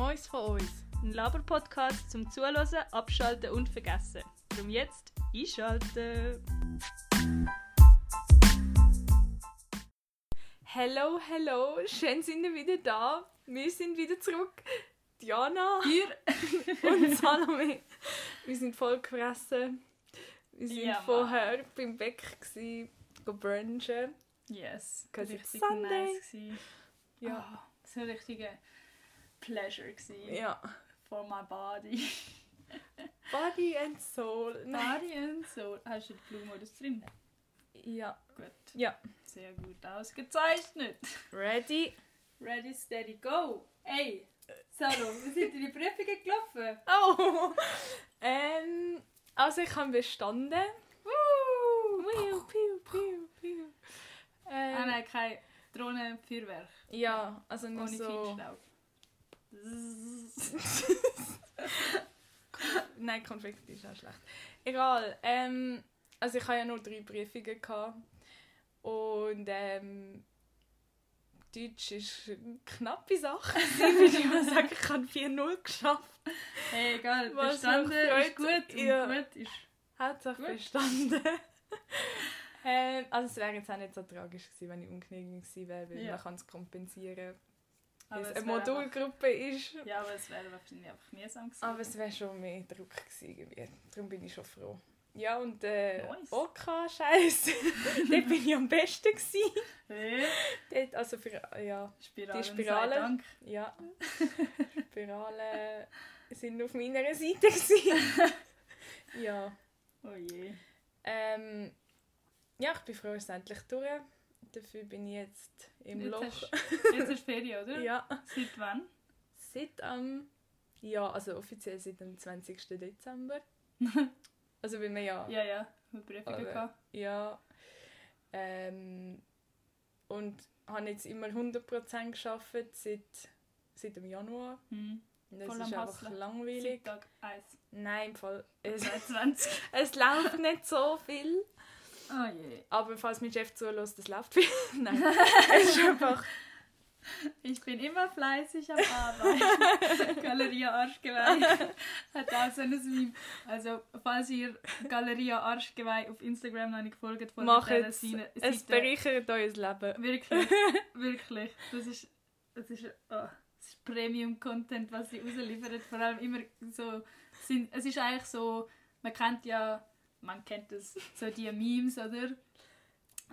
Mois von uns. Ein Laber-Podcast zum Zuhören, Abschalten und Vergessen. Darum jetzt einschalten! Hello, hello, schön sind wir wieder da. Wir sind wieder zurück. Diana Hier. und Salome. Wir sind voll gefressen. Wir sind Ja, Mann. vorher beim Beck gsi, go brunchen. Yes. Cause richtig Sunday. nice gewesen. Ja. Ah, so ein richtiger Pleasure gewesen. Ja. For my body. Body and Soul. Nein. Body and soul. Hast du den Blumenmodus drin? Ja. Gut. Ja. Sehr gut ausgezeichnet. Ready? Ready, steady, go. Ey, Salo, wie sind deine Prüfungen gelaufen? Oh! ähm, also ich habe bestanden. Woo! Piu, piu, piu, piu. Ähm, Ah nein, kein Drohnenfeuerwerk. Ja, also nur Ohne so... Feinstaub. Nein, Konfetti ist auch schlecht. Egal. Ähm, also ich hatte ja nur drei Prüfungen. Gehabt. Und ähm, Deutsch ist eine knappe Sache. würde ich mal sagen, ich habe 4-0 geschafft. Hey, egal, Was bestanden ist gut und Ja. gut ist... Hauptsache Gut. bestanden. ähm, also es wäre jetzt auch nicht so tragisch gewesen, wenn ich ungenügend gewesen wäre, weil Ja. man kann es kompensieren, weil Aber es es eine Modulgruppe ist. Ja, aber es wäre wahrscheinlich einfach mühsam gewesen. Aber es wäre schon mehr Druck gewesen. irgendwie. Darum bin ich schon froh. Ja, und äh, Nice. OK-Scheiß. Dort bin ich am besten. Gewesen. Dort, also für, ja, Spiralen Die Spirale. ja. Spiralen sind auf meiner Seite. Gewesen. ja. Oh je. Ähm, ja, ich bin froh, es ist endlich durch. Dafür bin ich jetzt im Jetzt Loch. hast, jetzt ist Ferien, oder? Ja. Seit wann? Seit am. ja, also offiziell seit dem 20. Dezember. also, wenn wir ja. Ja, ja, wir Prüfungen gehabt. Ja. Ähm, und habe jetzt immer 100% geschafft seit, seit dem Januar. Hm. Und das Voll ist einfach Hustlen. langweilig. Tag 1. Nein, im Fall. Es, 20. es läuft nicht so viel. Oh je. Aber falls mein Chef zulässt, das läuft viel. Nein, es ist einfach. Ich bin immer fleißig am Arbeiten. Galeria Arschgeweih hat auch so ein Meme. Also, falls ihr Galeria Arschgeweih auf Instagram noch nicht gefolgt von Macht es. Seite- Es bereichert euer Leben. Wirklich, wirklich. Das ist, das ist, oh, ist Premium-Content, was sie rausliefern. Vor allem immer so, sind, es ist eigentlich so, man kennt ja, man kennt das, so die Memes, oder?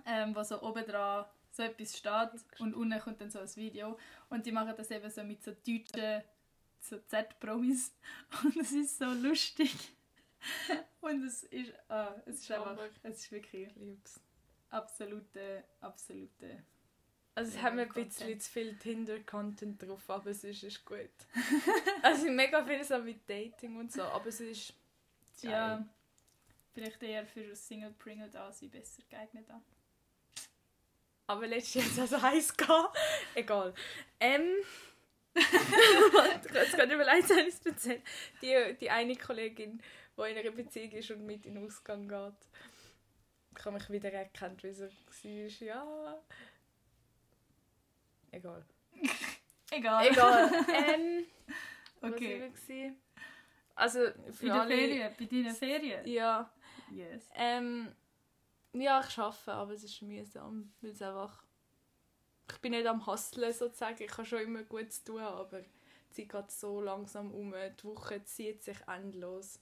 Ähm, wo so oben dran so etwas steht und unten kommt dann so ein Video. Und die machen das eben so mit so deutschen, so Z-Promis. Und es ist so lustig. Und es ist, ah, es ist einfach, es ist wirklich Ich lieb's. absolute, absolute Also es haben wir ein bisschen zu viel Tinder-Content drauf, aber es ist, ist gut. also mega viel so mit Dating und so, aber es ist. Ja, vielleicht eher für Single Pringle da sein besser geeignet an. Aber letztes Jahr also heiß gehabt. Egal. Ähm. ich kann gerade überlegt, habe ich es erzählt. Die, die eine Kollegin, die in einer Beziehung ist und mit in den Ausgang geht, ich habe mich wieder erkannt, wie sie war. Ja. Egal. Egal. Egal. ähm. Okay. Was war ich? Also, Bei für den alle. Ferien, bei deinen Ferien? Ja. Yes. Ähm, ja, ich arbeite, aber es ist mühsam, weil es einfach... Ich bin nicht am Hustlen sozusagen, ich habe schon immer gut zu tun, aber die Zeit geht so langsam um, die Woche zieht sich endlos.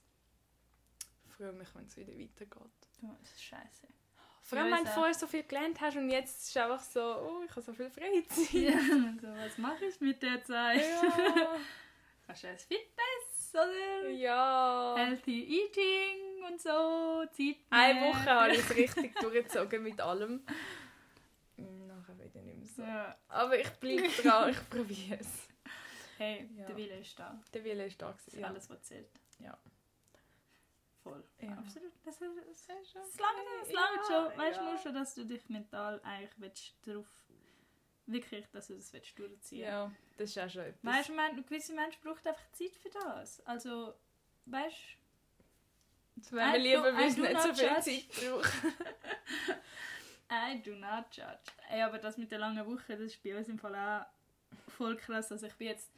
Ich freue mich, wenn es wieder weitergeht. Oh, das ist scheiße. Vor allem, Ja, wenn du vorher so viel gelernt hast und jetzt ist es einfach so, oh, ich habe so viel Freizeit. Ja, so, was mache ich mit der Zeit? Ja. Kannst du ein Fitness oder ja. Healthy Eating und so, Zeit Eine. Woche habe ich es richtig durchgezogen mit allem. Nachher wieder nicht mehr so. Ja. Aber ich bleibe dran, ich probiere es. Hey, Ja. der Wille ist da. Der Wille ist da. Das ist gewesen, Ja. alles, was zählt. Ja. Voll. Ja. Absolut. Das, ist, das, ist schon das langt, schon. Weißt du nur schon, dass du dich mental eigentlich willst, darauf wirklich, dass du das willst durchziehen Ja, das ist auch schon etwas. Weißt du, gewisse Menschen brauchen einfach Zeit für das. Also, weißt Jetzt I es do nicht so viel judge. Zeit braucht. I do not judge. Ey, aber das mit der langen Woche, das ist bei uns im Fall auch voll krass. Also ich bin jetzt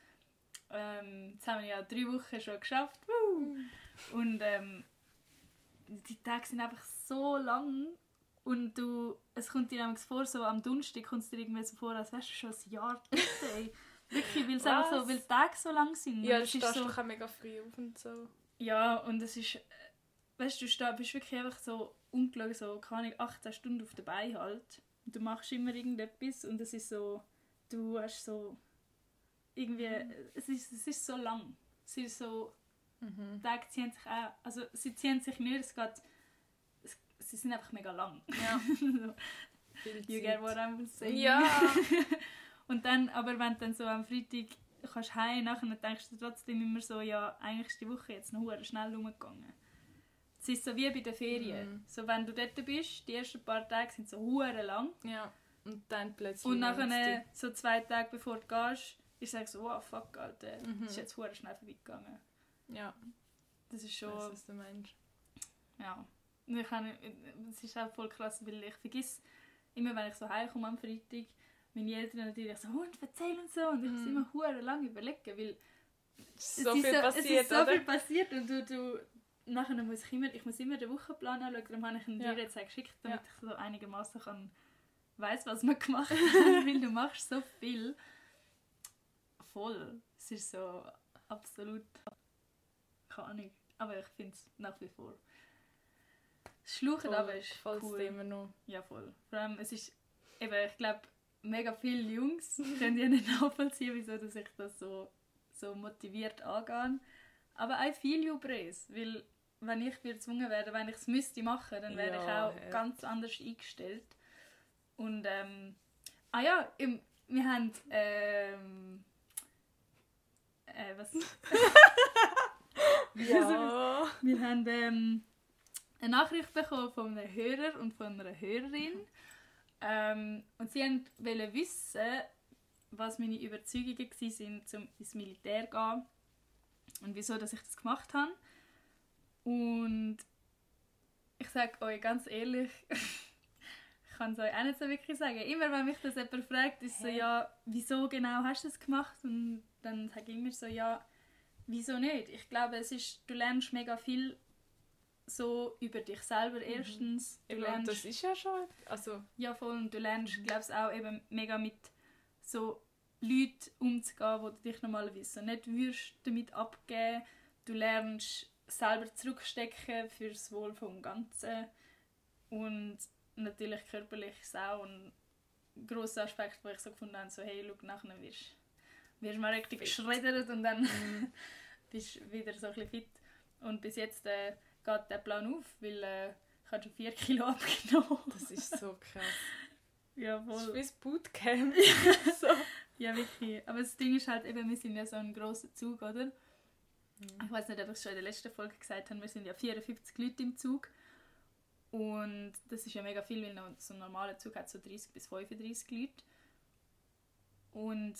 ähm, jetzt haben wir ja drei Wochen schon geschafft. Und ähm, die Tage sind einfach so lang und du, es kommt dir nämlich vor, so am Donnerstag kommt es dir irgendwie so vor, als wärst du schon ein Jahr dort. Wirklich, weil es einfach so, weil die Tage so lang sind. Ja, du stehst so, doch auch mega früh auf und so. ja, und es ist, weißt du, du bist wirklich einfach so ungelogen, so, keine Ahnung, 18 Stunden auf der Beine halt. Und du machst immer irgendetwas und es ist so, du hast so, irgendwie, es ist, es ist so lang. Es ist so, die Tage ziehen sich auch, also sie ziehen sich nicht, es geht, es, sie sind einfach mega lang. Ja. so, you get what I'm saying? Ja. Und dann, aber wenn du dann so am Freitag kannst heim, nachher denkst du trotzdem immer so, ja, eigentlich ist die Woche jetzt noch schnell rumgegangen. Es ist so wie bei den Ferien. Mhm. So, wenn du dort bist, die ersten paar Tage sind so hure lang. ja. Und dann plötzlich. Und nachher, so zwei Tage bevor du gehst, ist es so, wow, fuck, Alter, Mhm. das ist jetzt hure schnell vorbeigegangen. Ja, Das ist ich schon, weiß, was du meinst. ja. Ich kann, es ist auch voll krass, weil ich vergiss immer, wenn ich so heimkomme am Freitag, meine Eltern natürlich so, und erzähl und so. Und ich muss Mhm. immer hure lange überlegen, weil So es ist viel so, passiert, es ist so oder? viel passiert und du, du nachher muss ich immer, ich muss immer den Wochenplan anschauen, darum habe ich ihn Ja. dir jetzt geschickt, damit Ja. ich so einigermaßen kann weiß, was man gemacht hat, weil du machst so viel. Voll. Es ist so absolut keine Ahnung, aber ich finde es nach wie vor. Das Schluchen aber ist Gefällt's cool. immer noch. Ja, voll. Vor allem, es ist eben, ich glaube, mega viele Jungs können ja nicht nachvollziehen, wieso dass ich das so, so motiviert angehe. Aber auch viele Jubres, weil wenn ich gezwungen werde, wenn ich es müsste machen, dann wäre ich Ja, auch ja. ganz anders eingestellt. Und ähm, ah ja, im, wir haben ähm, äh, was? Ja. Wir haben ähm, eine Nachricht bekommen von einem Hörer und von einer Hörerin. Ähm, und sie wollten wissen, was meine Überzeugungen waren, um ins Militär zu gehen. Und wieso dass ich das gemacht habe. Und ich sage euch ganz ehrlich, ich kann es euch auch nicht so wirklich sagen. Immer wenn mich das jemand fragt, ist so, Hä? ja, wieso genau hast du das gemacht? Und dann sage ich immer so, ja, wieso nicht? Ich glaube, es ist, du lernst mega viel so über dich selber erstens. Du Eben, und lernst, das ist ja schon. Also, ja, voll. Und du lernst, glaube ich, auch eben mega mit so Leuten umzugehen, wo du dich normalerweise so nicht würdest damit abgeben. Du lernst selber zurückstecken für das Wohl vom Ganzen. Und natürlich körperlich auch ein grosser Aspekt, wo ich so gefunden habe, so hey, schau, nachher wirst wirst mal richtig geschreddert und dann mhm. bist du wieder so ein bisschen fit. Und bis jetzt äh, geht der Plan auf, weil äh, ich habe schon 4 Kilo abgenommen. das ist so krass. ja, Das ist voll. wie das Bootcamp. so. Ja, wirklich. Aber das Ding ist halt eben, wir sind ja so ein grosser Zug, oder? Ich weiß nicht, ob ich es schon in der letzten Folge gesagt habe, wir sind ja 54 Leute im Zug. Und das ist ja mega viel, weil so ein normaler Zug hat so 30 bis 35 Leute. Und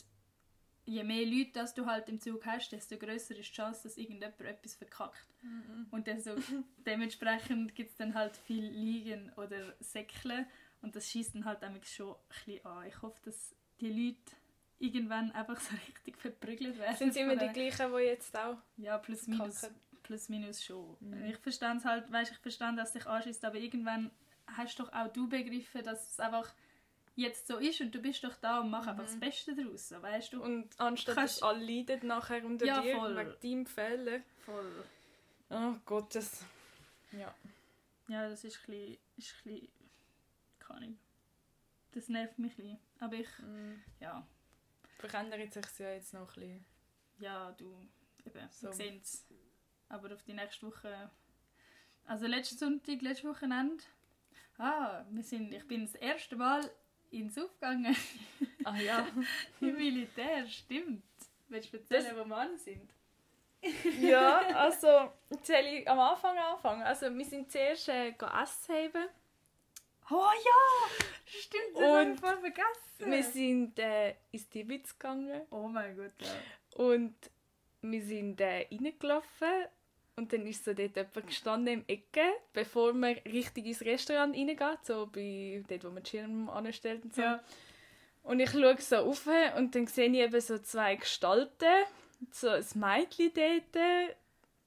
je mehr Leute das du halt im Zug hast, desto größer ist die Chance, dass irgendjemand etwas verkackt. Mhm. Und so, dementsprechend gibt es dann halt viel Liegen oder Säckle und das schießt dann halt nämlich schon ein bisschen an. Ich hoffe, dass die Leute irgendwann einfach so richtig verprügelt werden. Sind es immer die gleichen, die jetzt auch Ja, plus minus, kacken? plus minus schon. Mhm. Ich verstehe es halt, weißt, ich verstehe, dass dich anschießt, aber irgendwann hast doch auch du begriffen, dass es einfach jetzt so ist und du bist doch da und mach einfach das Mhm. Beste daraus, so, weißt du? Und anstatt Kannst- dass alle leiden nachher unter Ja, dir voll. wegen deinem Fehler. Voll. Oh Gott, das... Ja. Ja, das ist ein bisschen, ist ein bisschen keine Ahnung. Das nervt mich ein bisschen. Aber ich, Mhm. ja, Verändert sich ja jetzt noch ein bisschen. ja, du, eben, So. wir sehen es. Aber auf die nächste Woche, also letzten Sonntag, letztes Wochenende, ah, wir sind, ich bin das erste Mal ins Aufgegangen Ah ja. im Militär, stimmt. Willst du erzählen, wo wir an sind? ja, also, soll ich am Anfang anfangen? Also, wir sind zuerst äh, Essen haben. Oh ja, stimmt, das Und voll vergessen. Wir sind äh, ins Tibitz gegangen. oh mein Gott, ja. Und wir sind äh, reingelaufen. Und dann ist so dort jemand gestanden im Ecke, bevor man richtig ins Restaurant reingeht, so bei dort, wo man die Schirm anstellt und so. Ja. Und ich schaue so rauf und dann sehe ich eben so zwei Gestalten so ein Mädchen dort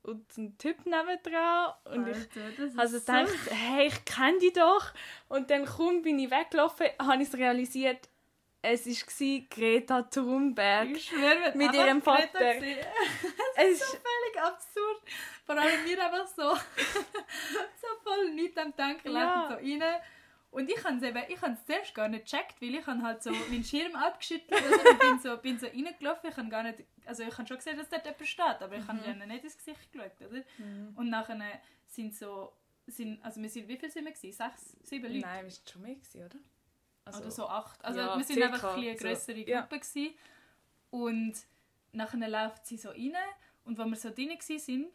und ein Typ nebendran. Und ich Alter, ist also so- gedacht, hey, ich kenne die doch. Und dann kaum bin ich weggelaufen, habe ich es realisiert, es war Greta Thunberg. Ich schwöre, Mit ihrem Vater. Es so völlig absurd. Vor allem wir einfach so, so voll nicht am Denken, Ja. so rein. Und ich habe es ich zuerst gar nicht gecheckt, weil ich halt so meinen Schirm abgeschüttelt also ich bin so, bin so reingelaufen, ich habe gar nicht, also ich habe schon gesehen, dass dort jemand steht, aber ich habe Mhm. ihnen nicht ins Gesicht geschaut, oder? Und nachher sind so, sind, also wir sind, wie viel sind wir gewesen? Sechs, sieben Leute? Nein, wir waren schon mehr, gewesen, oder? Also, oder so acht. Also ja, wir sind circa, einfach ein eine so, grössere ja. Gruppe gewesen. Und nachher läuft sie so rein und wenn wir so drin waren,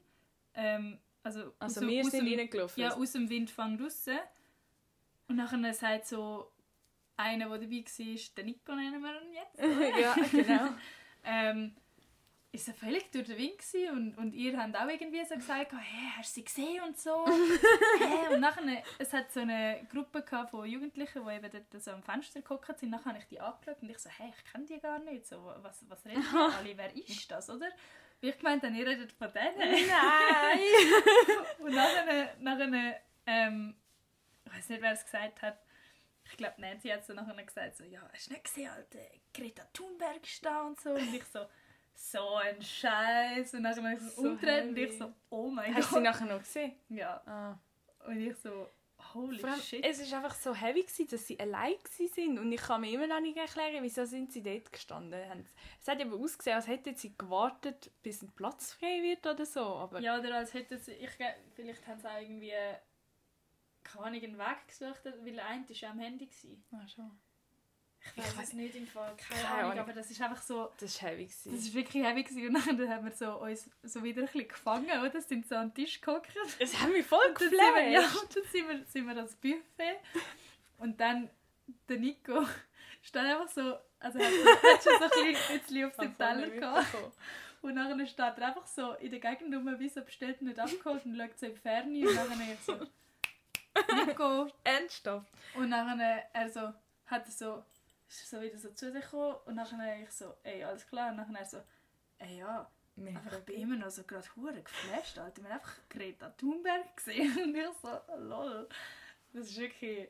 ähm, also, Also aus, wir aus sind dem, reingelaufen. ja, aus dem Windfang raus. Und nachher sagt so einer, der dabei war, der Nico nennen wir ihn jetzt, ja, genau. ähm, ist so völlig durch den Wind gewesen und, und ihr habt auch irgendwie so gesagt, hey, hast du sie gesehen und so. hey, und nachher, es hat so eine Gruppe von Jugendlichen, die eben dort so am Fenster geguckt sind. Nachher habe ich die angeschaut und ich so, hey, ich kenne die gar nicht. So, was, was reden die alle? Wer ist das, oder? Wie ich gemeint, dann ihr redet von denen. Nein! Und nachher, nachher ähm, ich weiß nicht, wer es gesagt hat. Ich glaube, Nancy hat so nachher gesagt, so, ja, hast du nicht gesehen, Alter, Greta Thunberg ist da und so. Und ich so, so ein Scheiß. Und dann habe ich so umgedreht und ich so, oh mein Hast du sie Gott. nachher noch gesehen? Ja, Ah. und ich so, holy Vor allem, shit. es war einfach so heavy, gewesen, dass sie allein waren. Und ich kann mir immer noch nicht erklären, wieso sind sie dort gestanden. Haben- Es hat eben ausgesehen, als hätten sie gewartet, bis ein Platz frei wird oder so. Aber Ja, oder als hätten sie, ich, vielleicht haben sie auch irgendwie, keine Ahnung, einen Weg gesucht, weil der eine war ja am Handy. Ah, schon. Ich weiß es nicht im Fall, keine, Keine Ahnung, Ahnung. aber das ist einfach so, Das war heavy. Das Gewesen. war wirklich heavy gewesen. und dann haben wir so uns so wieder ein bisschen gefangen, oder? Sind so an den Tisch gehockt. Es hat mich voll Und dann sind wir, ja, geflasht. und dann sind wir, sind wir ans Buffet. Und dann der Nico steht einfach so, also er hat, schon so ein bisschen, bisschen auf dem Teller gehabt. Und dann steht er einfach so in der Gegend rum, wie so bestellt nicht abgeholt und schaut so in die Ferne. Und dann ich so, Nico. Ernsthaft? Und dann er so, hat er so, ist so wieder so zu sich gekommen. Und dann ich so, ey, alles klar. Und dann er so, ey, ja. Aber ich bin immer noch so gerade hure geflasht, Alter. Wir haben einfach Greta Thunberg gesehen und ich so, lol. Das ist wirklich,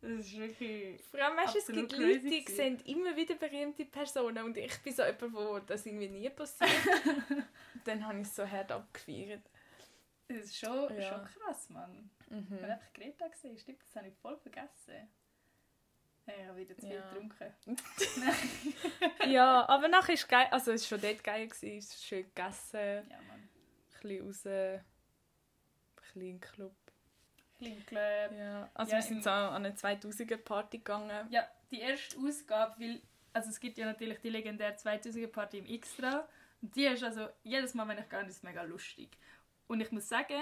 das ist wirklich... Vor allem, weißt, es gibt Leute, die sehen immer wieder berühmte Personen und ich bin so jemand, wo das irgendwie nie passiert. Dann habe ich es so hart abgefeiert. Das ist schon, Ja. schon krass, Mann. Mhm. einfach Greta gesehen, stimmt, das habe ich voll vergessen. Ich habe wieder zu viel Ja. getrunken. ja, aber nachher ist geil, also es war schon dort geil, gewesen, es ist schön gegessen, Ja, Mann. ein bisschen raus, ein bisschen in Club. Klein Club. Ja. Also Ja, wir sind so an eine 2000er Party gegangen. Ja, die erste Ausgabe, weil also es gibt ja natürlich die legendäre 2000er Party im Extra. Und die ist also jedes Mal, wenn ich gehe, ist mega lustig. Und ich muss sagen,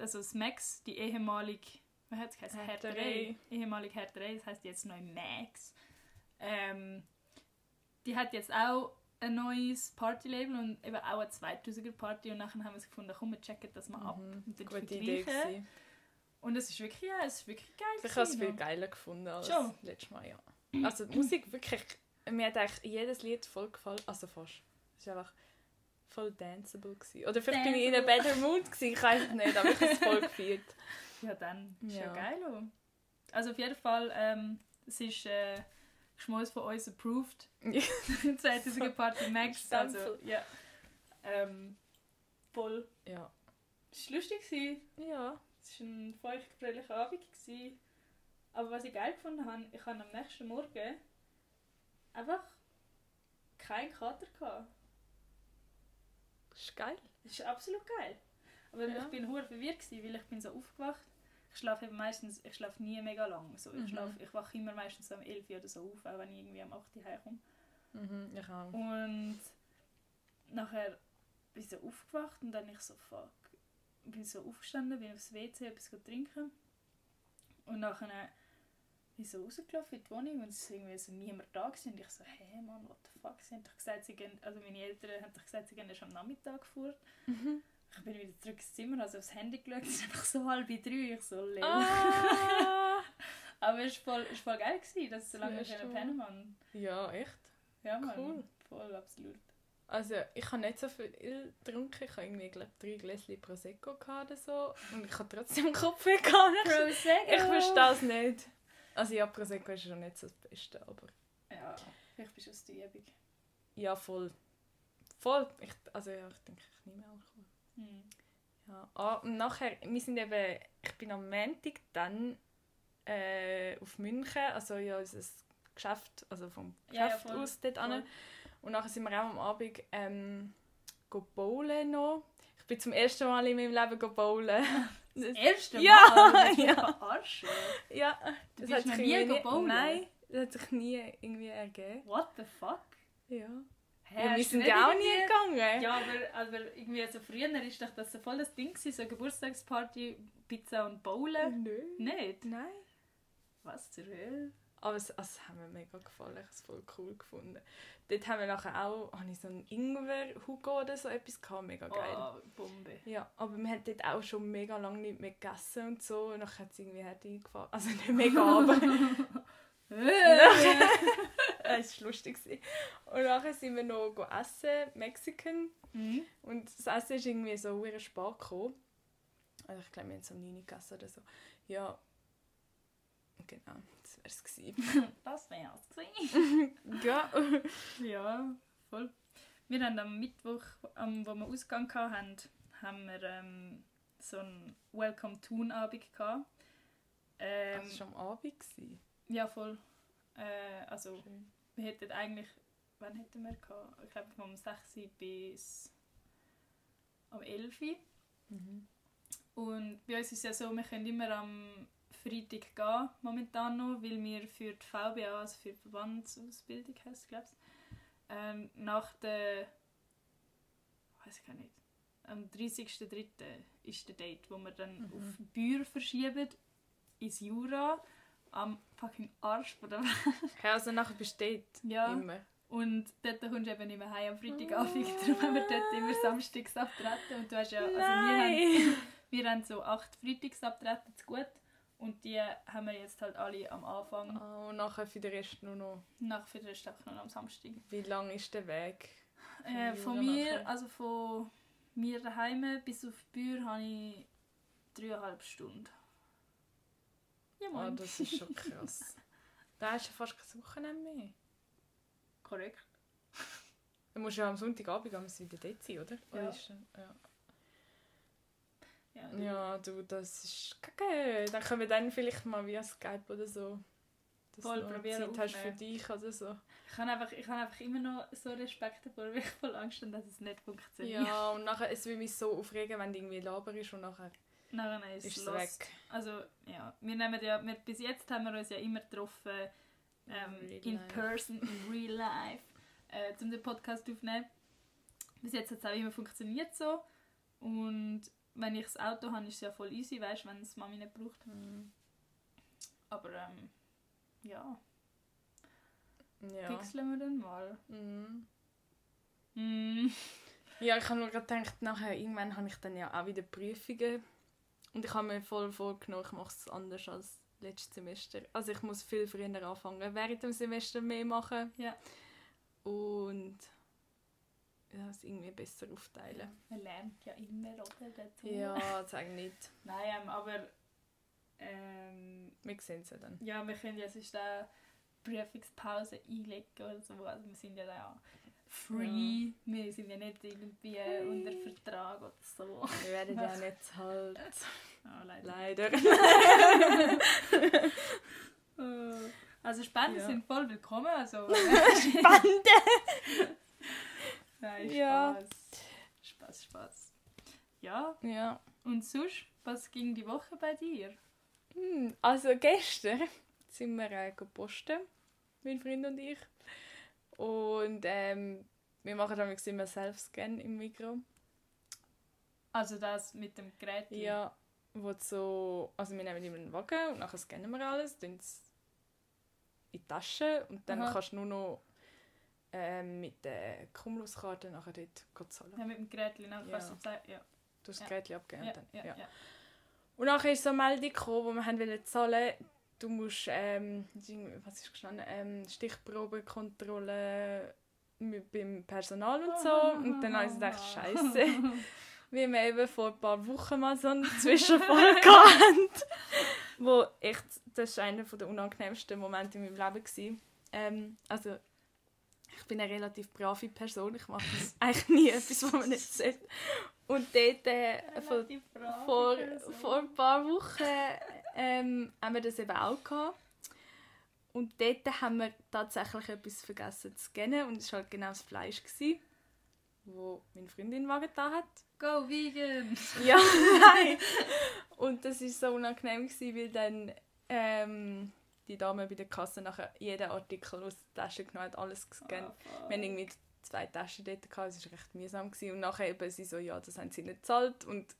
also das Max, die ehemalige, wie hat es geheißen? Härterei. Ehemalige Härterei, das heißt jetzt neu Max. Ähm, die hat jetzt auch ein neues Partylabel und eben auch eine 2000er Party und nachher haben wir es gefunden, komm, wir checken das mal ab Mhm. und dann Gute Idee. gewesen. Und es ist wirklich, ja, es ist wirklich geil. Ich habe es viel geiler gefunden als Schon? letztes Mal, ja. Also die Musik wirklich, mir hat eigentlich jedes Lied voll gefallen, also fast. Es war einfach voll danceable. Gewesen. Oder vielleicht bin ich in einem better Mood, gewesen, ich weiß es nicht, aber ich habe es voll gefeiert. Ja, dann. Ist ja, Ja. geil. Also auf jeden Fall, ähm, es ist äh, Schmolz von uns approved. 2000er Party Max. Also, ja. Ähm, voll. ja. Es war lustig. gewesen. Ja. Es war ein feuchtfröhlicher Abend. gewesen. Aber was ich geil gefunden habe, ich hatte am nächsten Morgen einfach keinen Kater. Gehabt. Das ist geil. Das ist absolut geil. Aber Ja. ich bin hure verwirrt gewesen, weil ich bin so aufgewacht. Ich schlafe eben meistens, ich schlafe nie mega lang. So, ich, Mhm. schlafe, ich wache immer meistens so um 11 Uhr oder so auf, auch wenn ich irgendwie am 8 Uhr heimkomme. Mhm, ich auch. Und nachher bin ich so aufgewacht und dann ich so, fuck. Bin so aufgestanden, bin aufs WC, etwas trinken. Und nachher bin so rausgelaufen in die Wohnung und es war irgendwie so niemand da gewesen. Und ich so, hä Mann, what the fuck? Sie haben doch gesagt, sie gehen, also meine Eltern haben doch gesagt, sie gehen erst am Nachmittag gefahren. Mhm. Ich bin wieder zurück ins Zimmer, also aufs Handy geschaut, es ist einfach so halb drei, ich so leer. Ah. Aber es war voll, es war voll geil, gewesen, dass ich so lange du. pennen Mann. ja, echt? Ja, Mann. Cool. Voll, absolut. Also, ich habe nicht so viel getrunken. Ich habe irgendwie, glaube drei Gläschen Prosecco gehabt oder so. Und ich habe trotzdem Kopfweh gehabt. Prosecco! Ich verstehe es nicht. Also ja, Prosecco ist schon nicht so das Beste, aber... Ja, vielleicht bist du aus der Übung. Ja, voll. Voll. Ich, also ja, ich denke, ich nehme Alkohol. Hm. Ja. Ah, und nachher, wir sind eben... Ich bin am Montag dann äh, auf München, also ja, unser Geschäft, also vom Ja, ja, Geschäft voll. aus dort Voll. an. Und nachher sind wir auch am Abend ähm, go bowlen noch. Ich bin zum ersten Mal in meinem Leben go bowlen. Das erste Mal? Ja, ja. verarschen? ja, Du das bist hat nie bowlen? Nein, das hat sich nie irgendwie ergeben. What the fuck? Ja. Hä, ja wir sind ja auch nie gegangen. Ja, aber, aber irgendwie so früher ist doch das so voll das Ding gewesen, so Geburtstagsparty, Pizza und Bowlen. Nö. Nicht? Nein. Was zur Hölle? Aber es, also, es hat mir mega gefallen. Ich habe es voll cool gefunden. Dort haben wir nachher auch habe ich so einen Ingwer-Hugo oder so etwas gehabt. Mega geil. Oh, Bombe. Ja, aber wir haben dort auch schon mega lange nicht mehr gegessen und so. Und dann hat es irgendwie hart eingefahren. Also nicht mega, aber es war lustig. Und nachher sind wir noch essen, Mexican. Mhm. Und das Essen ist irgendwie so sehr spät gekommen. Also ich glaube, wir haben es um 9 Uhr gegessen oder so. Ja, genau, das wäre es gewesen. Das wäre es gewesen. ja. Ja, voll. Wir haben am Mittwoch, am, wo wir Ausgang hatten, haben wir ähm, so einen Welcome Toon Abend gehabt. Ähm, Das war schon am Abend. Gewesen. ja, voll. Äh, also, Schön. wir hätten eigentlich, wann hätten wir gehabt? Ich glaube vom 6 Uhr bis am 11 Uhr. Mhm. Und bei uns ist es ja so, wir können immer am Freitag gehen, momentan noch, weil wir für die VBA, also für die Verbandsausbildung heisst glaube ich, ähm, nach der, weiß ich gar nicht, am 30.03. ist der Date, wo wir dann Mhm. auf Bühr verschieben, ins Jura, am fucking Arsch von der Welt. Ja, also nachher besteht Ja. immer. Und dort kommst du eben nicht mehr heim am Freitagabend, darum haben wir dort immer samstags abtreten und du hast ja, also wir haben Nein! wir haben so acht Freitagsabtreten zu gut und die haben wir jetzt halt alle am Anfang. Oh, und nachher für den Rest nur noch. Nach für den Rest einfach nur am Samstag. Wie lang ist der Weg? Äh, von mir, nachher? also von mir daheim bis auf Bühr habe ich dreieinhalb Stunden. Ja, Oh, moin. das ist schon krass. da ist ja fast kein Wochenende mehr. Korrekt. Du musst ja am Sonntagabend wieder dort sein, oder? Oder Ja. ist dann- ja. Ja, Ja, du, das ist kacke. Dann können wir dann vielleicht mal via Skype oder so. Dass Voll du probieren Zeit hast für dich oder so. Ich habe einfach, ich habe einfach immer noch so Respekt davor, weil ich voll Angst habe, dass es nicht funktioniert. Ja, und nachher es will mich so aufregen, wenn du irgendwie laber ist und nachher Nachher ist ist es weg. Also ja, wir nehmen ja, wir, bis jetzt haben wir uns ja immer getroffen ähm, in life. person, in real life, äh, um den Podcast aufzunehmen. Bis jetzt hat es auch immer funktioniert so. Und wenn ich das Auto habe, ist es ja voll easy, weißt du, wenn es Mami nicht braucht. Mhm. Aber ähm, ja, Ja. pixeln wir dann mal. Mhm. Mm. Ja, ich habe nur gerade gedacht, nachher irgendwann habe ich dann ja auch wieder Prüfungen. Und ich habe mir voll vorgenommen, ich mache es anders als letztes Semester. Also ich muss viel früher anfangen, während dem Semester mehr machen. Ja. Und ja, es irgendwie besser aufteilen. Man lernt ja immer, oder? Dazu. Ja, sag nicht. Nein, ähm, aber ähm, Wir sehen es ja dann. Ja, wir können ja sonst auch Prüfungspause einlegen oder so. Also wir sind ja da ja free. Wir sind ja nicht irgendwie unter Vertrag oder so. Wir werden ja nicht zahlt. Ah, leider. Leider. Äh, Also Spenden Ja. sind voll willkommen. Also Spannend! Nein, Spaß. Ja. Spaß, Spaß. Ja, Ja. und sonst, was ging die Woche bei dir? Hm, Also gestern sind wir äh, posten, mein Freund und ich. Und ähm, wir machen dann immer Self-Scan im Mikro. Also das mit dem Gerät. Ja, wo so, also wir nehmen immer einen Wagen und nachher scannen wir alles, tun es in die Tasche und dann Aha. kannst du nur noch ähm, mit der Cumulus-Karte nachher dort zahlen. Ja, mit dem Gerät, nach Ja. du sagst. Ja. Du hast das Ja. Gerät abgeben Ja, und dann, ja, ja. ja. Und nachher ist so eine Meldung gekommen, wo wir haben wollen zahlen Du musst, ähm, was ist gestanden, ähm, Stichprobenkontrolle mit, beim Personal und so. Und dann habe ich gedacht, scheiße. Wie wir eben vor ein paar Wochen mal so einen Zwischenfall hatten. wo echt, das war einer der unangenehmsten Momente in meinem Leben. Gewesen. Ähm, also, ich bin eine relativ brave Person. Ich mache eigentlich nie etwas, was man nicht sollte. Und dort, äh, vor, vor, vor ein paar Wochen, ähm, haben wir das eben auch gehabt. Und dort haben wir tatsächlich etwas vergessen zu scannen. Und es war halt genau das Fleisch, das meine Freundin da hat. Go vegan! Ja, nein! Und das war so unangenehm, gewesen, weil dann ähm, die Dame bei der Kasse nachher jeden Artikel aus der Tasche genommen hat, alles gescannt. Oh, wir hatten irgendwie zwei Taschen dort, gehabt, es war recht mühsam. Gewesen. Und nachher eben sie so, ja, das haben sie nicht gezahlt. Und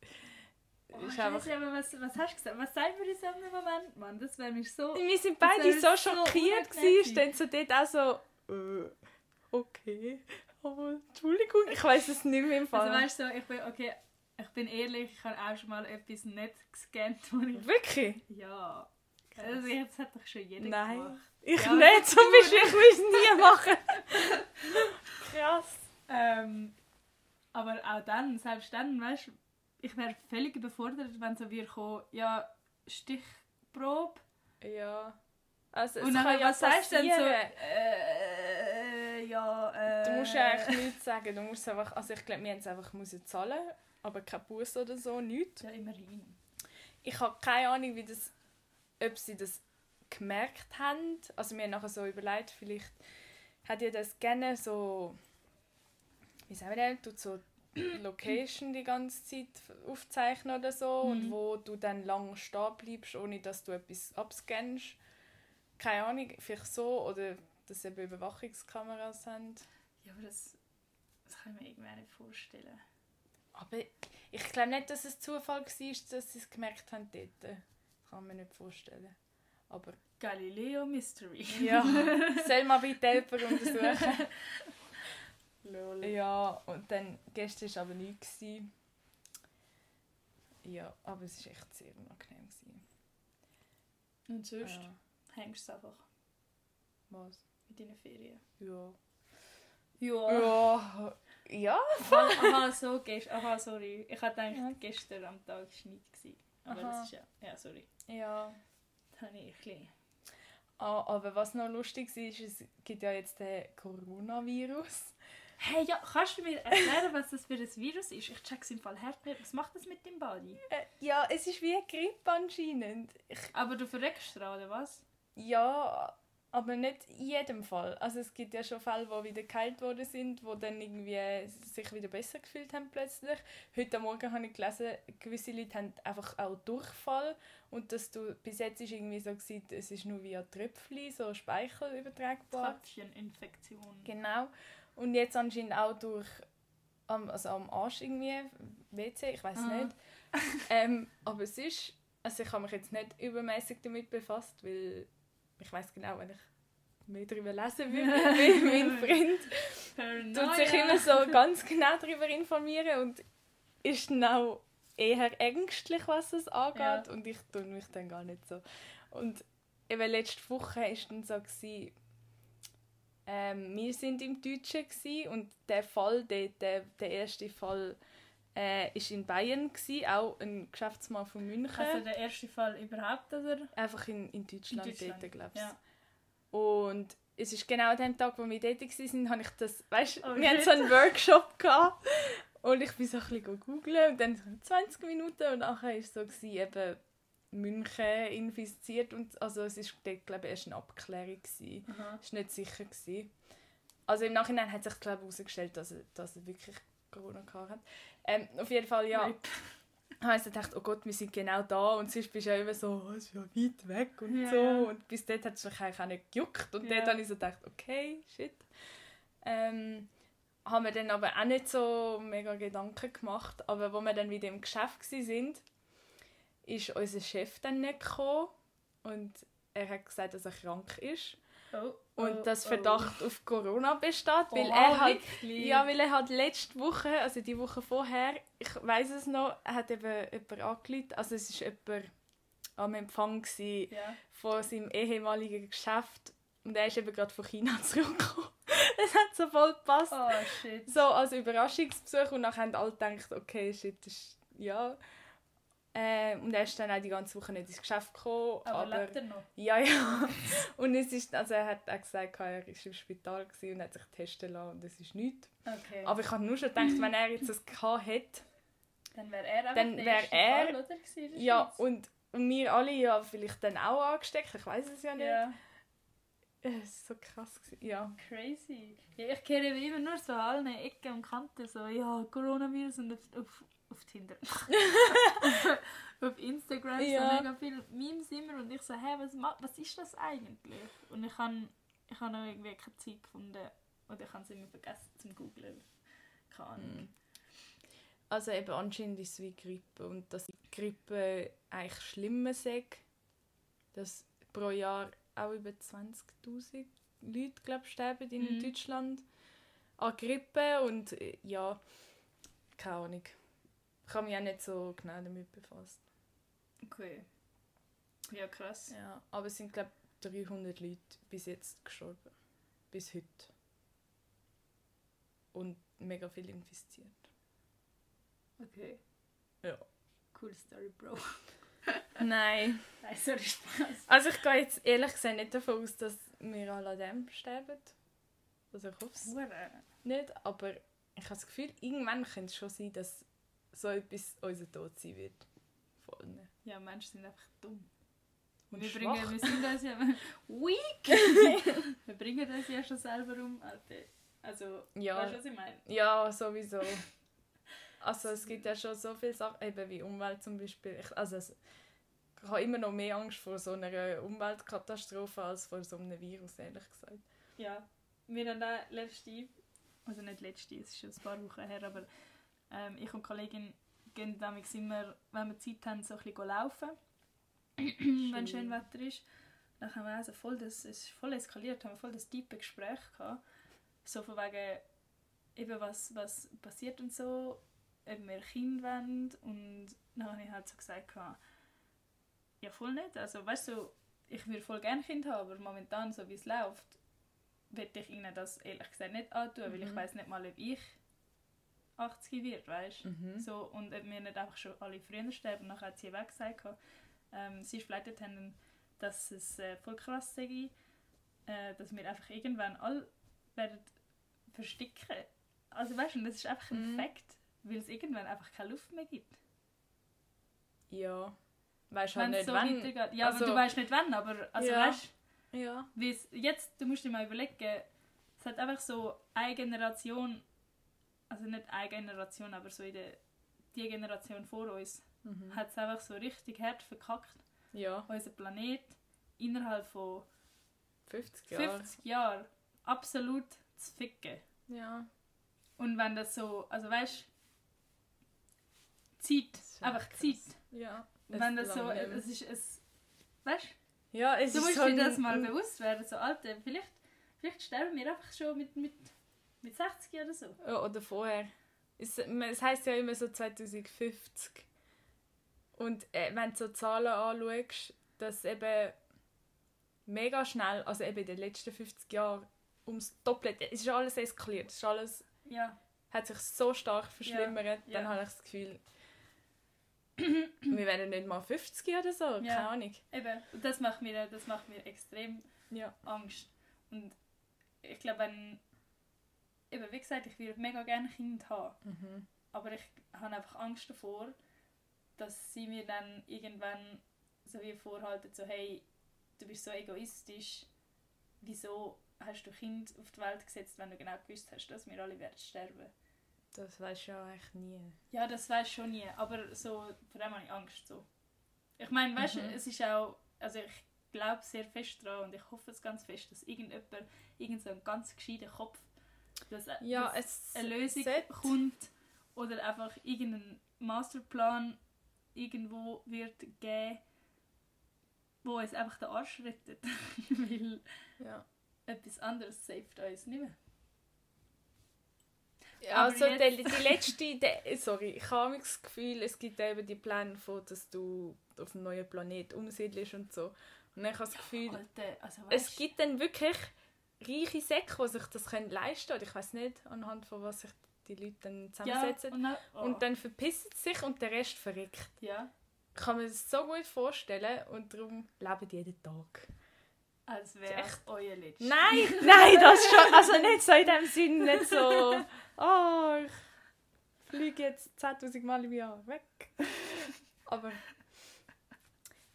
Oh, ist einfach... aber was, was hast du gesagt? Was sagen wir in so einem Moment, Mann? Das wäre mich so... Wir sind beide so schockiert so gewesen, dann so dort auch so... Äh, okay, aber Entschuldigung, ich weiß es nicht mehr im Fall. Also weißt du, ich bin, okay, ich bin ehrlich, ich habe auch schon mal etwas nicht gescannt. Ich... Wirklich? Ja. Also jetzt hat doch schon jeder Nein. gemacht. Ich ja, nicht, zum Beispiel, ich will es nie machen. Krass. Ähm, aber auch dann, selbst dann, weißt du, ich wäre völlig überfordert, wenn so wir kommen, ja, Stichprobe. Ja. Also, und dann, was sagst du denn so? Äh, ja, äh, Du musst ja eigentlich nichts sagen. Du musst einfach, also ich glaube, wir haben es einfach müssen zahlen, aber kein Bus oder so, nichts. Ja, immerhin. Ich habe keine Ahnung, wie das, ob sie das gemerkt haben. Also wir haben nachher so überlegt, vielleicht hat ihr das gerne so, wie sagen wir denn, tut so Location die ganze Zeit aufzeichnen oder so mhm. und wo du dann lang stehen bleibst, ohne dass du etwas abscannst. Keine Ahnung, vielleicht so oder dass sie eben Überwachungskameras haben. Ja, aber das, das kann ich mir irgendwie nicht vorstellen. Aber ich glaube nicht, dass es Zufall war, dass sie es gemerkt haben dort. Das kann man nicht vorstellen. Aber Galileo Mystery. ja, soll mal bitte jemand untersuchen. Lol. Ja, und dann gestern war aber nichts. Ja, aber es war echt sehr unangenehm. Und sonst ja. hängst du einfach. Was? Mit deinen Ferien. Ja. Ja. Ja. Ja. aha, aha, so gestern. Aha, sorry. Ich hatte eigentlich ja. gestern am Tag Schnitt. Gewesen. Aber aha. das ist ja. Ja, sorry. Ja. Das habe ich ein bisschen. Ah, aber was noch lustig ist, es gibt ja jetzt den Coronavirus. Hey, ja, kannst du mir erklären, was das für ein Virus ist? Ich check's im Fall hart nicht. Was macht das mit dem Body? Äh, ja, es ist wie eine Grippe anscheinend. Ich... Aber du verreckst oder was? Ja, aber nicht in jedem Fall. Also es gibt ja schon Fälle, wo wieder geheilt worden sind, wo dann irgendwie sich wieder besser gefühlt haben plötzlich. Heute Morgen habe ich gelesen, gewisse Leute haben einfach auch Durchfall und dass du bis jetzt ist irgendwie so gewesen, es ist nur via Tröpfchen, so Speichel übertragbar. Tröpfcheninfektion. Genau. Und jetzt anscheinend auch durch also am Arsch irgendwie, WC, ich weiß mhm. nicht. ähm, aber es ist, also ich habe mich jetzt nicht übermäßig damit befasst, weil ich weiß genau, wenn ich mehr darüber lesen würde, wie mein Freund tut sich immer so ganz genau darüber informieren und ist dann auch eher ängstlich, was es angeht ja. und ich tue mich dann gar nicht so. Und eben letzte Woche war es dann so, gewesen, ähm, wir sind im Deutschen und der Fall, der, der, der erste Fall, äh, ist in Bayern gewesen, auch ein Geschäftsmann von München. Also der erste Fall überhaupt, oder? Einfach in, in Deutschland, in Deutschland. dort, glaube ich. Ja. Und es ist genau an dem Tag, wo wir dort waren, habe ich das, weißt, oh, wir hatten so einen Workshop gehabt und ich bin so ein bisschen googeln und dann so 20 Minuten und nachher war es so, gewesen, eben München infiziert und also es ist dort, glaube ich, erst eine Abklärung gewesen. Aha. ist nicht sicher gewesen. Also im Nachhinein hat sich glaube herausgestellt, dass er, dass er wirklich Corona hat. Ähm, auf jeden Fall ja. Right. habe ich gedacht, oh Gott, wir sind genau da und sonst bist du ja immer so, oh, es ist ja weit weg und ja, so und bis dort hat es mich eigentlich auch nicht gejuckt und ja. dort habe ich so gedacht, okay, shit. Ähm, haben wir dann aber auch nicht so mega Gedanken gemacht, aber wo wir dann wieder im Geschäft waren, ist unser Chef dann nicht gekommen und er hat gesagt, dass er krank ist. Oh, und oh, das Verdacht oh. auf Corona besteht, weil oh, er halt, ja, weil er hat letzte Woche, also die Woche vorher, ich weiß es noch, er hat eben jemand angerufen, also es ist jemand am Empfang ja. von seinem ehemaligen Geschäft, Und er ist eben gerade von China zurückgekommen. Es hat so voll gepasst. Oh shit. So als Überraschungsbesuch und nachher haben alle gedacht, okay, shit, das ist, ja. Äh, und er ist dann auch die ganze Woche nicht ins Geschäft gekommen. Aber, Aber, lebt er noch? ja, ja. Und es ist, also er hat auch gesagt, er war im Spital und hat sich testen lassen und es ist nichts. Okay. Aber ich habe nur schon gedacht, wenn er jetzt das gehabt hätte, dann wäre er einfach Dann wär er- Fall, oder? ja, und, und wir alle ja vielleicht dann auch angesteckt, ich weiß es ja nicht. Ja, Es war so krass. Ja. crazy. Ja, ich kenne immer nur so allen Ecken und Kanten so, ja, Coronavirus und auf, auf, auf Tinder. auf Instagram Ja. so mega viele Memes immer und ich so, hä, was, was ist das eigentlich? Und ich habe ich hab noch irgendwie keine Zeit gefunden oder ich habe es immer vergessen zum googlen. Keine Ahnung. Mhm. Also eben anscheinend ist es wie Grippe und dass die Grippe eigentlich schlimmer sagt, dass pro Jahr auch über 20'000 Leute glaub, sterben in Mhm. Deutschland an Grippe und äh, ja, keine Ahnung. Ich habe mich auch nicht so genau damit befasst. Okay. Ja, krass. Ja, aber es sind glaube 300 Leute bis jetzt gestorben. Bis heute. Und mega viel infiziert. Okay. Ja. Cool Story, Bro. Nein. Nein, sorry, Spaß. Also ich gehe jetzt ehrlich gesagt nicht davon aus, dass wir alle an dem sterben. Also ich hoffe es nicht, aber ich habe das Gefühl, irgendwann könnte es schon sein, dass so etwas unser Tod sein wird. Allen. Ja, Menschen sind einfach dumm. Und wir, schwach. bringen, wir sind das ja weak. wir bringen das ja schon selber um, Alter. Also, Ja. weißt du, was ich meine? Ja, sowieso. Also es gibt ja schon so viele Sachen, eben wie Umwelt zum Beispiel. Ich, also es, ich habe immer noch mehr Angst vor so einer Umweltkatastrophe als vor so einem Virus, ehrlich gesagt. Ja. Wir haben da letzte, also nicht letzte, es ist schon ein paar Wochen her, aber ähm, ich und die Kollegin gehen damals immer, wenn wir Zeit haben, so ein bisschen laufen. wenn schön Wetter ist. Dann haben wir also voll das, es ist voll eskaliert, haben wir voll das tiefe Gespräch gehabt. So von wegen, eben was, was passiert und so, ob wir Kinder wollen. Und dann habe ich halt so gesagt, gehabt, ja voll nicht. Also weißt du, ich würde voll gerne Kind haben, aber momentan, so wie es läuft, würde ich ihnen das ehrlich gesagt nicht antun, weil ich Mhm. weiß nicht mal, ob ich 80 wird, weißt Mhm. so, und ob wir nicht einfach schon alle früher sterben. Nachher hat sie weg gesagt, ähm, sie ist vielleicht haben, dass es äh, voll krass sei, äh, dass wir einfach irgendwann alle werden versticken. Also weißt du, das ist einfach ein Mhm. Fakt, weil es irgendwann einfach keine Luft mehr gibt. Ja. Weißt halt nicht so wann. weitergeht. Ja, Also- aber du weißt nicht wann, aber also Ja. weißt Ja. jetzt, du musst dir mal überlegen, es hat einfach so eine Generation, also nicht eine Generation, aber so in der die Generation vor uns, Mhm. hat es einfach so richtig hart verkackt, Ja. unser Planet innerhalb von 50 Jahre. 50 Jahren absolut zu ficken. Ja. Und wenn das so, also weißt Zeit, Das ist einfach krass. Zeit. Ja. Und wenn das so, es ist, es, weißt Ja, es du, musst so dir das mal bewusst werden, so Alter, vielleicht, vielleicht sterben wir einfach schon mit, mit, mit 60 oder so. Ja, oder vorher. Es, es heisst ja immer so 2050. Und äh, wenn du so Zahlen anschaust, dass eben mega schnell, also eben in den letzten 50 Jahren, ums Doppelte, es ist alles eskaliert, es ist alles, Ja, hat sich so stark verschlimmert, Ja, dann ja. habe ich das Gefühl, wir werden nicht mal 50 oder so, keine Ja. Ahnung. eben. Und das macht mir, das macht mir extrem. Angst. Und ich glaube, wenn, eben wie gesagt, ich würde mega gerne ein Kind haben. Mhm. Aber ich habe einfach Angst davor, dass sie mir dann irgendwann so wie vorhalten, so hey, du bist so egoistisch, wieso hast du Kind auf die Welt gesetzt, wenn du genau gewusst hast, dass wir alle werden sterben. Das weisst du ja eigentlich nie. Ja, das weiß schon nie, aber so, vor dem habe ich Angst so. Ich meine, weißt du, Mhm. es ist auch, also ich glaube sehr fest daran und ich hoffe es ganz fest, dass irgendjemand, irgend so ein ganz gescheiter Kopf, dass, Ja, dass es eine Lösung sollte- kommt oder einfach irgendein Masterplan irgendwo wird geben, wo uns einfach den Arsch rettet. Weil Ja. etwas anderes saved uns nicht mehr. Ja, also jetzt- die, letzte, die, sorry, ich habe das Gefühl, es gibt eben die Pläne von, dass du auf einem neuen Planet umsiedelst und so. Und dann habe ich das Gefühl, Alter, also es gibt dann wirklich reiche Säcke, die sich das können leisten können. Ich weiß nicht, anhand von was sich die Leute dann ja, zusammensetzen. und dann, oh, Und dann verpissen sie sich und der Rest verreckt. ja, Ich kann mir das so gut vorstellen und darum leben jeden Tag. als wäre Echt? euer letztes. Nein, nein, das schon. Also nicht so in dem Sinn, nicht so. Oh, ich fliege jetzt 10.000 Mal im Jahr weg. Aber.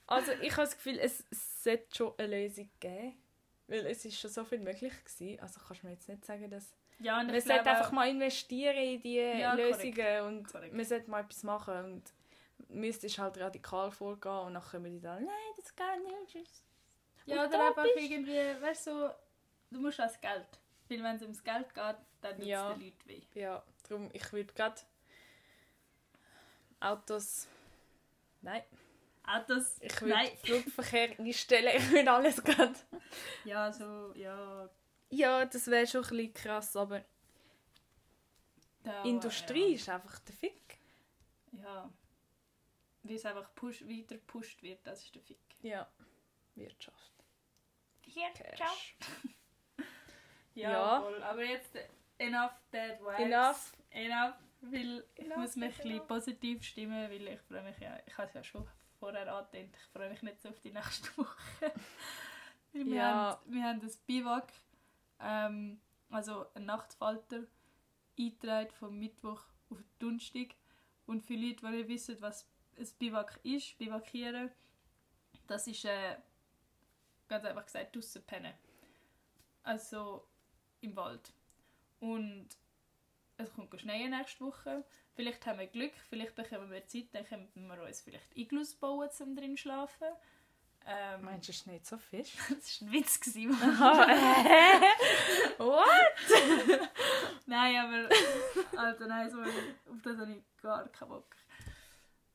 Also ich habe das Gefühl, es sollte schon eine Lösung geben. Weil es ist schon so viel möglich gewesen. Also kannst du mir jetzt nicht sagen, dass... Ja, und Man sollte einfach mal investieren in die Ja, Lösungen und Korrekt. man sollte mal etwas machen und müsstest halt radikal vorgehen und dann kommen die dann, nein, das geht nicht. tschüss.» Ja, oder einfach irgendwie, weißt du, du musst ans Geld. Weil wenn es ums Geld geht, dann tut es Ja. den Leuten weh. Ja, darum, ich würde gerade Autos... Nein, Autos, ich würde nein. Flugverkehr einstellen, ich würde alles gerade... Ja, so, ja. Ja, das wäre schon ein bisschen krass, aber Da, Industrie ist einfach der Fick. Ja, ja. Wie es einfach push, weiter gepusht wird, das ist der Fick. Ja, Wirtschaft. Wirtschaft. Ja, Ja. voll. Aber jetzt, enough dead vibes. Enough. Enough, weil ich Enough, muss mich ein bisschen enough. positiv stimmen, weil ich freue mich ja, ich habe es ja schon vorher angetönt, ich freue mich nicht so auf die nächste Woche. wir, Ja. haben, wir haben das Biwak, ähm, also ein Nachtfalter, eingetragen vom Mittwoch auf Donnerstag. Und für Leute, die nicht wissen, was ein Biwak ist, Biwakieren, das ist äh, ganz einfach gesagt draussen pennen. Also im Wald. Und es kommt schneien nächste Woche. Vielleicht haben wir Glück, vielleicht bekommen wir Zeit, dann können wir uns vielleicht Iglus bauen, um drin zu schlafen. Ähm, Meinst du, es ist nicht so fisch? das war ein Witz. gewesen. What? nein, aber... Alter, nein, so, auf das habe ich gar keinen Bock.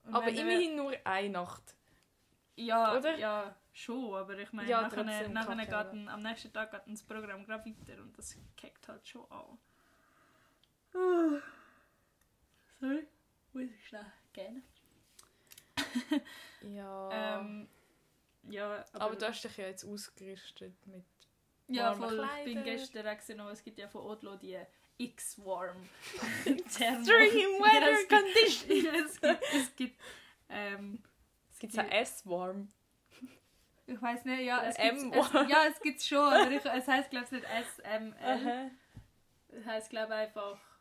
Und Aber wenn wir- immerhin nur eine Nacht. Ja, Oder? ja, schon, aber ich meine, Ja, nachher, nachher geht ein, am nächsten Tag geht das Programm gerade weiter und das kickt halt schon an. Sorry, muss ich schnell gehen. Ja. Ähm, ja, aber, aber du hast dich ja jetzt ausgerüstet mit. ja, voll, ich bin Kleider. gestern auch es gibt ja von Odlo die X-Warm. Extreme es Weather Condition. es gibt, es gibt ähm, Es gibt S-Warm. ich weiß nicht, ja, es gibt es, ja, es gibt's schon, aber ich, es heißt glaube ich nicht SML. Das heisst, glaube ich, einfach.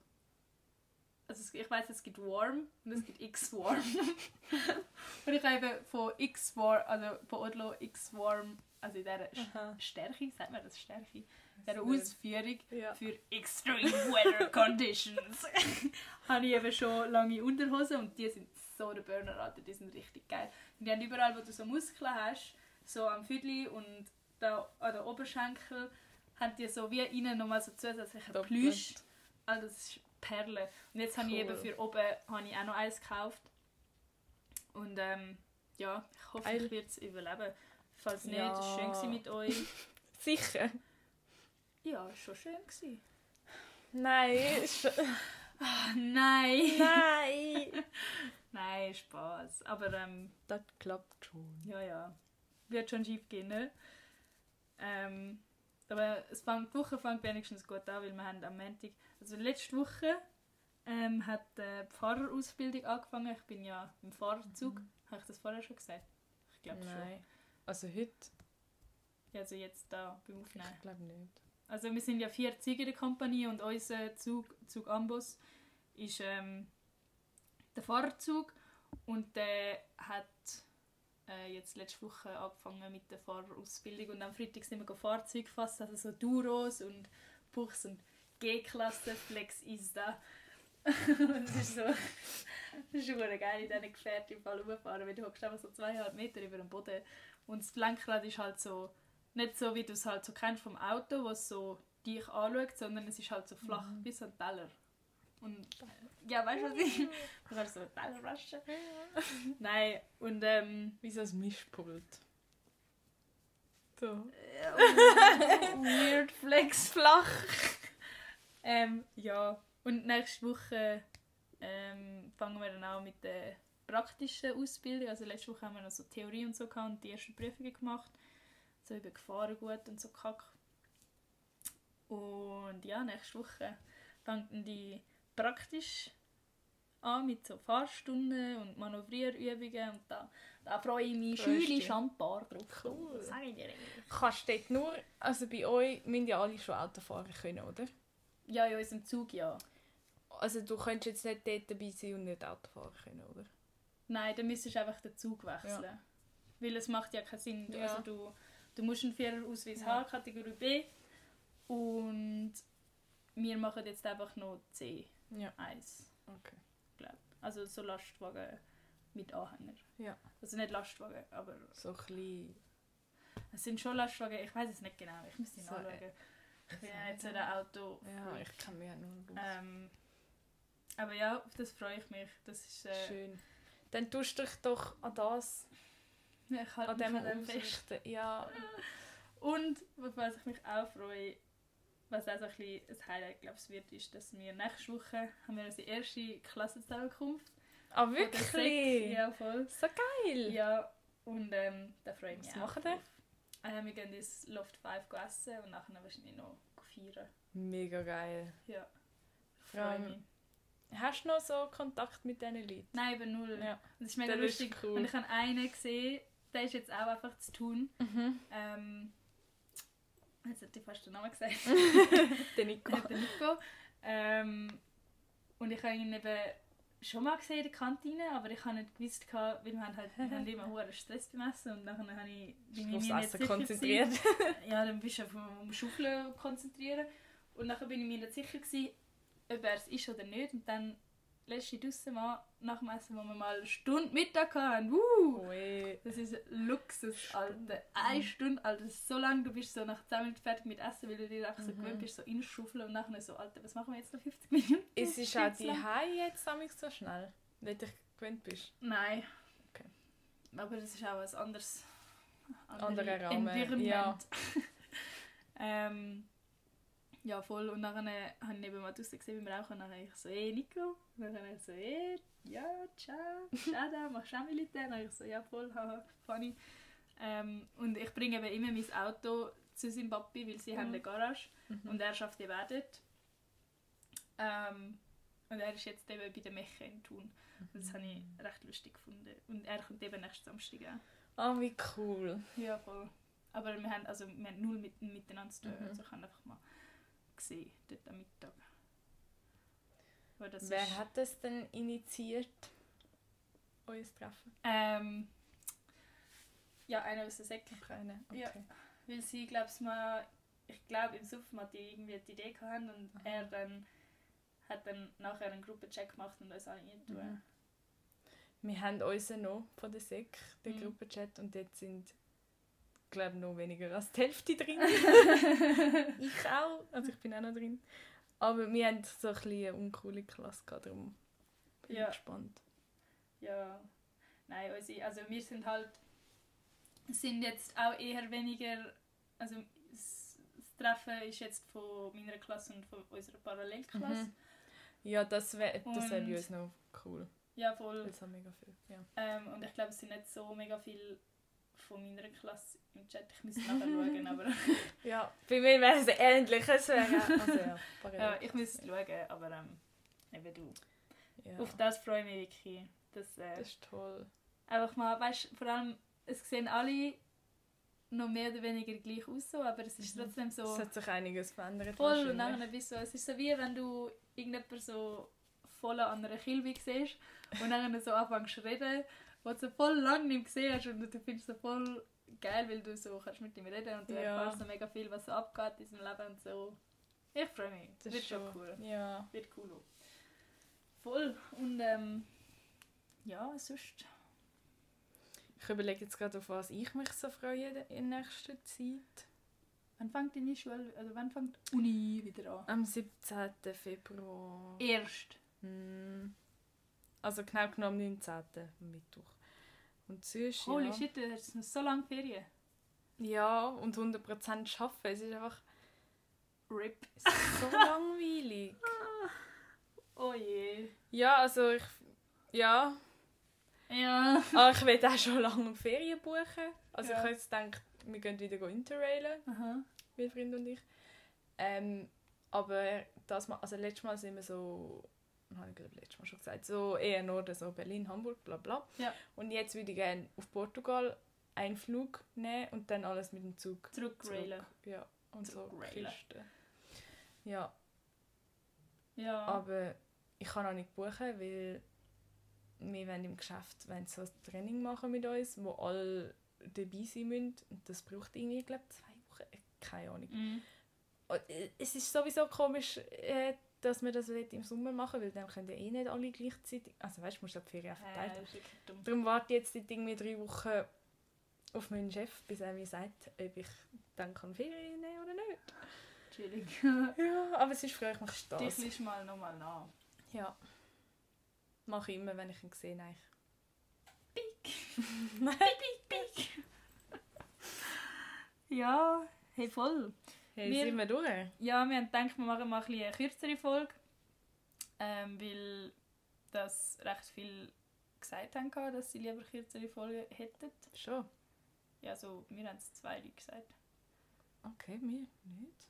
Also ich weiß, es gibt Warm und es gibt X-Warm. und ich habe eben von X-Warm, also von Odlo X-Warm, also in dieser Aha. Stärke, sagt man das Stärke, in dieser. Ausführung Ja. für Extreme Weather Conditions, habe ich eben schon lange Unterhosen und die sind so der Burner, Alter, die sind richtig geil. Und die haben überall, wo du so Muskeln hast, so am Füdli und da an den Oberschenkel, haben die so wie innen nochmal so zusätzlichen Doppelt. Plüsch. Also das ist Perle. Und jetzt habe ich eben Cool. für oben habe ich auch noch eins gekauft. Und ähm, ja, ich hoffe, ich werde es überleben. Falls nicht, Ja. es war schön mit euch. Sicher. Ja, es war schon schön. Gewesen. Nein. ist- Ah, nein! Nein. Nein, Spaß. Aber ähm, Das klappt schon. ja, ja. Wird schon schief gehen, ne? Ähm, aber es fängt, die Woche fängt wenigstens gut an, weil wir haben am Montag, also letzte Woche ähm, hat äh, die Fahrerausbildung angefangen. Ich bin ja im Fahrerzug. Habe ich das vorher schon gesagt? Ich glaube schon. Also heute? Ja, Also jetzt da beim Aufnehmen. Ich glaube nicht. Also wir sind ja vier Züge in der Kompanie und unser Zug, Zug Ambos, ist ähm, der Fahrerzug und der hat äh, jetzt letzte Woche angefangen mit der Fahrerausbildung und am Freitag sind wir Fahrzeuge fassen, also so Duros und Buchs und G-Klasse Flex ist da. und es ist so, das ist schon geil in diesen Gefährten im Fall rumfahren, weil du hockst einfach so zweieinhalb Meter über dem Boden und das Lenkrad ist halt so nicht so, wie du es halt so kennst vom Auto, was so dich anschaut, sondern es ist halt so flach, wie so ein Teller. Und ja, weißt du, was ich... Du kannst so einen Teller waschen. Nein, und ähm... Wie so ein Mischpult. So. Weird Flex flach. Ähm, ja, und nächste Woche ähm, fangen wir dann auch mit der praktischen Ausbildung. Also letzte Woche haben wir noch so Theorie und so gehabt und die ersten Prüfungen gemacht. so über Gefahrengut und so Kack. Und ja, nächste Woche fängt dann die praktisch an mit so Fahrstunden und Manövrierübungen und da, da freue ich mich Freust schüli dich? Schambar drauf. Cool. Sage ich dir eigentlich. Kannst du dort nur, also bei euch müssen ja alle schon Auto fahren können, oder? Ja, in unserem Zug ja. Also du könntest jetzt nicht dort dabei sein und nicht Auto fahren können, oder? Nein, dann müsstest du einfach den Zug wechseln. Weil es macht ja keinen Sinn. Du- Ja. Also du, du musst einen Führerausweis Ja. haben, Kategorie B. Und wir machen jetzt einfach noch C1. Ja. Okay. Glaub. Also so Lastwagen mit Anhänger. Ja. Also nicht Lastwagen, aber So ein bisschen... es sind schon Lastwagen. Ich weiß es nicht genau. Ich müsste So, nachschauen. Ich bin ja jetzt so ein Auto. Ja, ich kann mich nur ähm, aber ja, auf das freue ich mich. Das ist äh, Schön. Dann tust du dich doch an das, ich an dem ausrichten. Ja. Und was ich mich auch freue, was auch so ein bisschen ein Highlight glaube ich, wird, ist, dass wir nächste Woche haben wir unsere erste Klassenzusammenkunft. Ah, wirklich? Ja, voll. So geil. Ja, und ähm, da freue ich mich Was auch machen drauf. Äh, wir gehen ins Loft 5 essen und nachher wahrscheinlich noch feiern. Mega geil. Ja, freue mich. Hast du noch so Kontakt mit diesen Leuten? Nein, eben null. Ja. Das ist mega ist lustig. cool. Und ich habe einen gesehen, der ist jetzt auch einfach zu tun. Mhm. Ähm, jetzt hätte ich fast den Namen gesagt. Der Nico. der Nico. Ähm, und ich habe ihn eben schon mal gesehen in der Kantine, aber ich habe nicht gewusst, weil wir haben, halt, wir haben immer hohen Stress beim Essen und dann habe ich, bin ich mir nicht Essen konzentriert. gewesen. Ja, dann bist du auf dem Schaufeln konzentrieren. Und dann bin ich mir nicht sicher, gewesen, ob er es ist oder nicht. Und dann letzte draussen mal nach dem Essen, wo wir mal eine Stunde Mittag hatten. Uh! Das ist Luxus, Alter. Eine Stunde, Alter, so lange, du bist so nach 10 Minuten fertig mit Essen, weil du dir einfach so Mhm. gewöhnt bist, so reinschaufeln und nachher so, Alter, was machen wir jetzt noch 50 Minuten? Es ist auch die. Hai jetzt so schnell, wenn du dich gewöhnt bist. Nein. Okay. Aber das ist auch ein anderes Anderer Rahmen, Environment. ja. ähm, ja, voll. Und dann äh, habe ich eben mal draussen gesehen, wie wir auch und dann habe ich so, hey Nico. Und dann habe ich so, hey, ja, ciao, ciao, machst du auch Militär? Und dann habe ich so, ja, voll, haha, funny. Ähm, und ich bringe eben immer mein Auto zu seinem Papi, weil sie Mhm. haben eine Garage Mhm. und er schafft eben auch dort. Ähm, und er ist jetzt eben bei der Meche in Thun. Und das habe ich recht lustig gefunden. Und er kommt eben nächsten Samstag auch. Ah, wie cool. Ja, voll. Aber wir haben, also, wir haben null mit, miteinander zu tun. Mhm. Also ich habe einfach mal gesehen, dort am Mittag. Wer ist, hat das denn initiiert? Euer Treffen? Ähm, ja, einer aus der Säcke. Okay. Ja. Weil sie, glaube ich, mal, ich glaube, im Suff mal die irgendwie die Idee hatten und Aha. er dann hat dann nachher einen Gruppencheck gemacht und uns alle reintun. Mhm. Wir haben unseren noch von der SEC, den Mhm. Gruppenchat, und dort sind, glaube noch weniger als die Hälfte drin. ich auch, also ich bin auch noch drin. Aber wir haben so ein bisschen eine uncoole Klasse gehabt, darum bin Ja. ich gespannt. Ja, nein, unsere, also wir sind halt, sind jetzt auch eher weniger, also das, Treffen ist jetzt von meiner Klasse und von unserer Parallelklasse. Mhm. Ja, das wäre das wär bei uns noch cool. Ja, voll. Das mega viel. Ja. Ähm, und ich glaube, es sind nicht so mega viel von meiner Klasse im Chat. Ich müsste nachher schauen, aber ja, bei mir wäre es ähnlich. Also ja, ich müsste schauen, aber ähm, eben du. Ja, Auf das freue ich mich wirklich. Dass, äh, das ist toll. einfach mal, weißt vor allem, es sehen alle noch mehr oder weniger gleich aus, so, aber es ist Mhm. trotzdem so Es hat sich einiges verändert. voll und nachher bist so, es ist so wie wenn du irgendjemanden so voll an einer Kilbe siehst und dann so anfängst zu reden, wo du voll lange nicht gesehen hast und du findest es so voll geil, weil du so kannst mit ihm reden und du Ja. erfährst so mega viel, was so abgeht in seinem Leben und so. Ich freue mich. Das wird schon cool. Ja. Wird cool. auch. Voll. Und ähm, ja, sonst. Ich überlege jetzt gerade, auf was ich mich so freue in nächster Zeit. Wann fängt deine Schule, also wann fängt die Uni wieder an? Am 17. Februar. Erst. Hm. Also genau genommen 19. Mittwoch. Und sonst, Holy ja. shit, du hast noch so lange Ferien. Ja, und 100% arbeiten. Es ist einfach RIP. so langweilig. Oh je. Ja, also ich... Ja, Ja. aber ich will auch schon lange Ferien buchen. Also Ja. ich habe jetzt gedacht, wir gehen wieder go interrailen, Aha. mein Freund und ich. Ähm, aber das Mal, also letztes Mal sind wir so, habe ich glaube letztes Mal schon gesagt, so eher Norden, so Berlin, Hamburg, bla bla. Ja. Und jetzt würde ich gerne auf Portugal einen Flug nehmen und dann alles mit dem Zug Zurückrailen. Ja, und so. Kisten. Ja, Ja. aber ich kann auch nicht buchen, weil wir wollen im Geschäft wollen so ein Training machen mit uns, wo alle dabei sein müssen. Und das braucht irgendwie, glaube zwei Wochen. Keine Ahnung. Äh, Es ist sowieso komisch, äh, dass wir das im Sommer machen weil dann können ja eh nicht alle gleichzeitig. Also weißt du, musst du die Ferien verteilen. Äh. Darum warte ich jetzt irgendwie drei Wochen auf meinen Chef, bis er mir sagt, ob ich dann kann Ferien nehmen oder nicht. Chillig. Ja, aber es ist früh, ich mache Dich das. liest mal nochmal nach. Ja. Mache ich immer, wenn ich ihn sehe, eigentlich. Ja, hey voll. Hey, Wir- sind wir durch? Ja, wir haben gedacht, wir machen mal ein bisschen eine kürzere Folge. Ähm, weil das recht viel gesagt haben, dass sie lieber kürzere Folgen hätten. Schon. Ja, so, wir haben es zwei Leute gesagt. Okay, mir nicht.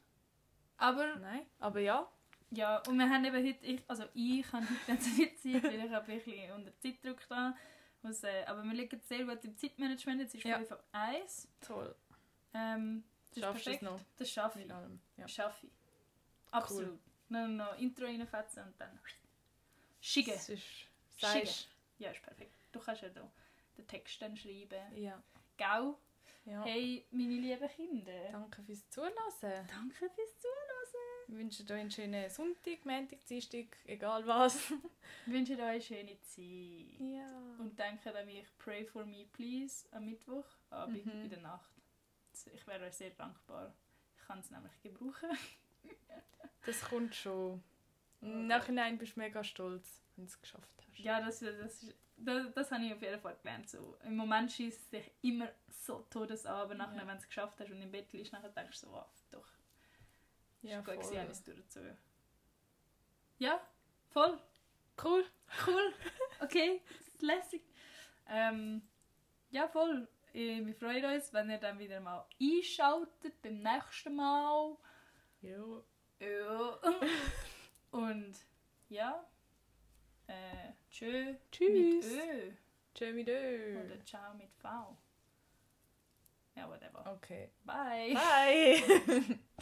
Aber Nein, aber ja. ja, und wir haben eben heute, ich, also ich habe heute nicht so viel Zeit, weil ich habe ein bisschen unter Zeitdruck da. Was, äh, aber wir liegen sehr gut im Zeitmanagement, jetzt ist Ja. 5 ab 1. Toll. Ähm, das ist Schaffst es perfekt. noch? Das schaffe ich. Ja. Schaffe ich. Absolut. Nur noch Intro reinfetzen und dann schicken. Das ist... Schicken. Ja, ist perfekt. Du kannst ja da den Text dann schreiben. Ja. Gau? ja. Hey, meine lieben Kinder. Danke fürs Zuhören. Danke fürs Zuhören. Wir wünschen euch einen schönen Sonntag, Montag, Dienstag, egal was. Ich wünsche euch eine schöne Zeit. ja. Und denkt an mich Pray for me, please, am Mittwochabend Mhm. in der Nacht. Ich wäre euch sehr dankbar. Ich kann es nämlich gebrauchen. Das kommt schon. Im Nachhinein bist du mega stolz, wenn du es geschafft hast. Ja, das, das, ist, das, das habe ich auf jeden Fall gelernt. So, Im Moment schießt es dich immer so todes an, aber nachher, Ja. wenn du es geschafft hast und im Bett liegst, nachher denkst du so, ah, doch, ja ist gut gewesen, voll. alles durchgezogen. Ja, voll. Cool. Cool. Okay, lässig. Ähm, ja, voll. Äh, Wir freuen uns, wenn ihr dann wieder mal einschaltet beim nächsten Mal. Ja. Ja. Und ja. Äh, tschö Tschüss. mit Ö. Tschö mit Ö. Oder ciao mit V. Ja, whatever. Okay. Bye. Bye.